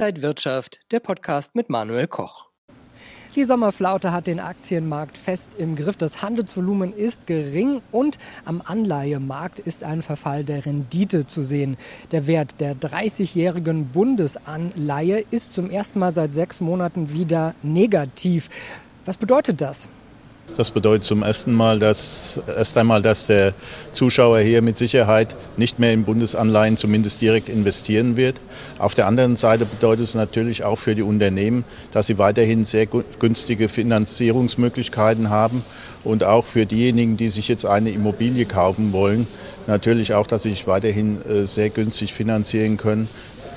Inside Wirtschaft, der Podcast mit Manuel Koch. Die Sommerflaute hat den Aktienmarkt fest im Griff. Das Handelsvolumen ist gering und am Anleihemarkt ist ein Verfall der Rendite zu sehen. Der Wert der 30-jährigen Bundesanleihe ist zum ersten Mal seit sechs Monaten wieder negativ. Was bedeutet das? Das bedeutet zum ersten Mal, dass erst einmal, dass der Zuschauer hier mit Sicherheit nicht mehr in Bundesanleihen zumindest direkt investieren wird. Auf der anderen Seite bedeutet es natürlich auch für die Unternehmen, dass sie weiterhin sehr günstige Finanzierungsmöglichkeiten haben und auch für diejenigen, die sich jetzt eine Immobilie kaufen wollen, natürlich auch, dass sie sich weiterhin äh, sehr günstig finanzieren können.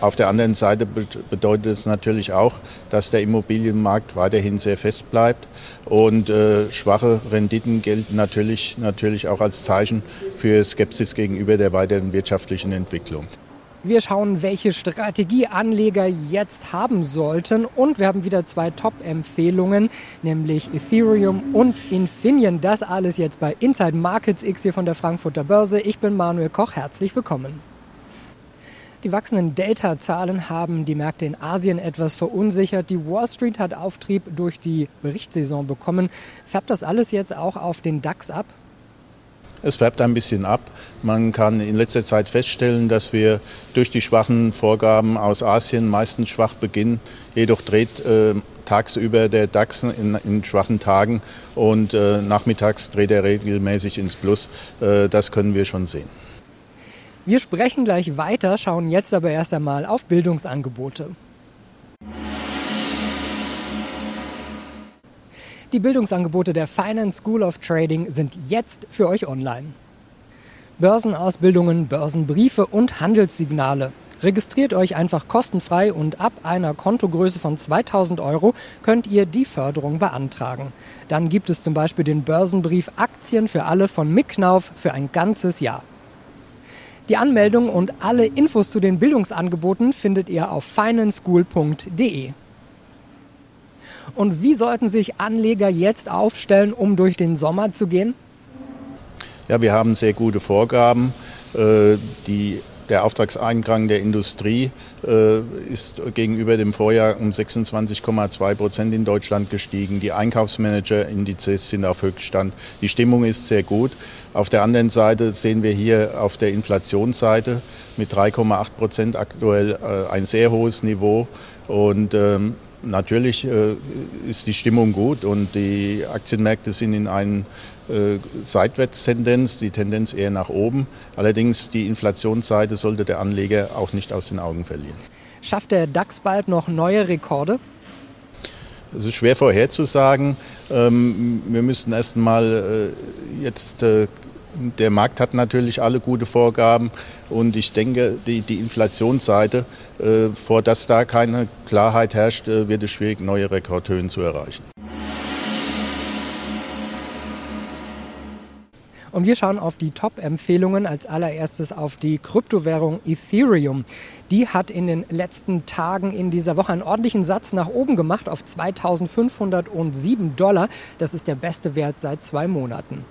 Auf der anderen Seite bedeutet es natürlich auch, dass der Immobilienmarkt weiterhin sehr fest bleibt und äh, schwache Renditen gelten natürlich, natürlich auch als Zeichen für Skepsis gegenüber der weiteren wirtschaftlichen Entwicklung. Wir schauen, welche Strategie Anleger jetzt haben sollten. Und wir haben wieder zwei Top-Empfehlungen, nämlich Ethereum und Infineon. Das alles jetzt bei Inside Markets X hier von der Frankfurter Börse. Ich bin Manuel Koch. Herzlich willkommen. Die wachsenden Delta-Zahlen haben die Märkte in Asien etwas verunsichert. Die Wall Street hat Auftrieb durch die Berichtssaison bekommen. Färbt das alles jetzt auch auf den DAX ab? Es färbt ein bisschen ab. Man kann in letzter Zeit feststellen, dass wir durch die schwachen Vorgaben aus Asien meistens schwach beginnen. Jedoch dreht äh, tagsüber der DAX in, in schwachen Tagen und äh, nachmittags dreht er regelmäßig ins Plus. Äh, das können wir schon sehen. Wir sprechen gleich weiter, schauen jetzt aber erst einmal auf Bildungsangebote. Die Bildungsangebote der Finance School of Trading sind jetzt für euch online. Börsenausbildungen, Börsenbriefe und Handelssignale. Registriert euch einfach kostenfrei und ab einer Kontogröße von 2000 Euro könnt ihr die Förderung beantragen. Dann gibt es zum Beispiel den Börsenbrief Aktien für alle von Mick Knauf für ein ganzes Jahr. Die Anmeldung und alle Infos zu den Bildungsangeboten findet ihr auf financeschool.de. Und wie sollten sich Anleger jetzt aufstellen, um durch den Sommer zu gehen? Ja, wir haben sehr gute Vorgaben. Äh, die der Auftragseingang der Industrie äh, ist gegenüber dem Vorjahr um 26,2 Prozent in Deutschland gestiegen. Die Einkaufsmanager-Indizes sind auf Höchststand. Die Stimmung ist sehr gut. Auf der anderen Seite sehen wir hier auf der Inflationsseite mit 3,8 Prozent aktuell äh, ein sehr hohes Niveau. Und ähm, natürlich äh, ist die Stimmung gut und die Aktienmärkte sind in einem äh, Seitwärtstendenz, die Tendenz eher nach oben. Allerdings die Inflationsseite sollte der Anleger auch nicht aus den Augen verlieren. Schafft der DAX bald noch neue Rekorde? Es ist schwer vorherzusagen. Ähm, wir müssten erst mal äh, jetzt äh, der Markt hat natürlich alle gute Vorgaben und ich denke, die, die Inflationsseite, vor dass da keine Klarheit herrscht, wird es schwierig, neue Rekordhöhen zu erreichen. Und wir schauen auf die Top-Empfehlungen. Als allererstes auf die Kryptowährung Ethereum. Die hat in den letzten Tagen in dieser Woche einen ordentlichen Satz nach oben gemacht auf 2507 Dollar. Das ist der beste Wert seit zwei Monaten.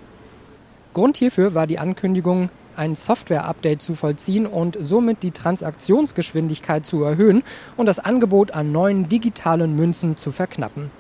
Grund hierfür war die Ankündigung ein Software-Update zu vollziehen und somit die Transaktionsgeschwindigkeit zu erhöhen und das Angebot an neuen digitalen Münzen zu verknappen.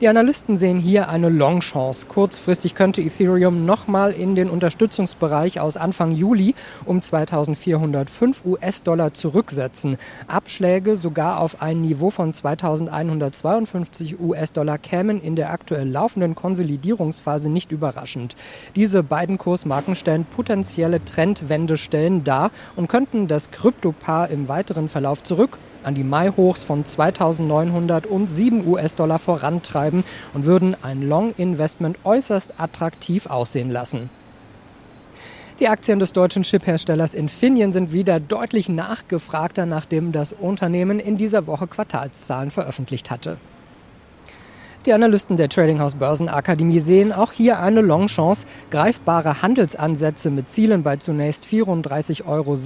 Die Analysten sehen hier eine Long-Chance. Kurzfristig könnte Ethereum nochmal in den Unterstützungsbereich aus Anfang Juli um 2405 US-Dollar zurücksetzen. Abschläge sogar auf ein Niveau von 2152 US-Dollar kämen in der aktuell laufenden Konsolidierungsphase nicht überraschend. Diese beiden Kursmarken stellen potenzielle Trendwendestellen dar und könnten das Kryptopaar im weiteren Verlauf zurück an die Mai-Hochs von 2.907 US-Dollar vorantreiben und würden ein Long-Investment äußerst attraktiv aussehen lassen. Die Aktien des deutschen Chipherstellers Infineon sind wieder deutlich nachgefragter, nachdem das Unternehmen in dieser Woche Quartalszahlen veröffentlicht hatte. Die Analysten der Trading House Börsenakademie sehen auch hier eine Longchance. Greifbare Handelsansätze mit Zielen bei zunächst 34,76 Euro,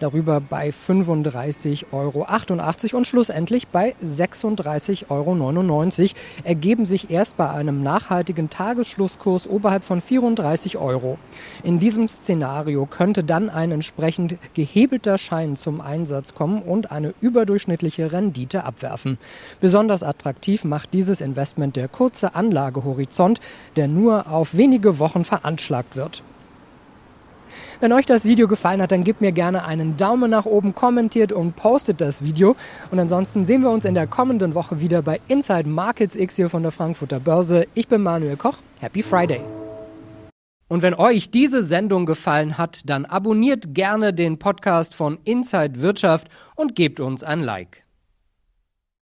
darüber bei 35,88 Euro und schlussendlich bei 36,99 Euro ergeben sich erst bei einem nachhaltigen Tagesschlusskurs oberhalb von 34 Euro. In diesem Szenario könnte dann ein entsprechend gehebelter Schein zum Einsatz kommen und eine überdurchschnittliche Rendite abwerfen. Besonders attraktiv macht dieses Investment der kurze Anlagehorizont, der nur auf wenige Wochen veranschlagt wird. Wenn euch das Video gefallen hat, dann gebt mir gerne einen Daumen nach oben, kommentiert und postet das Video. Und ansonsten sehen wir uns in der kommenden Woche wieder bei Inside Markets X hier von der Frankfurter Börse. Ich bin Manuel Koch. Happy Friday! Und wenn euch diese Sendung gefallen hat, dann abonniert gerne den Podcast von Inside Wirtschaft und gebt uns ein Like.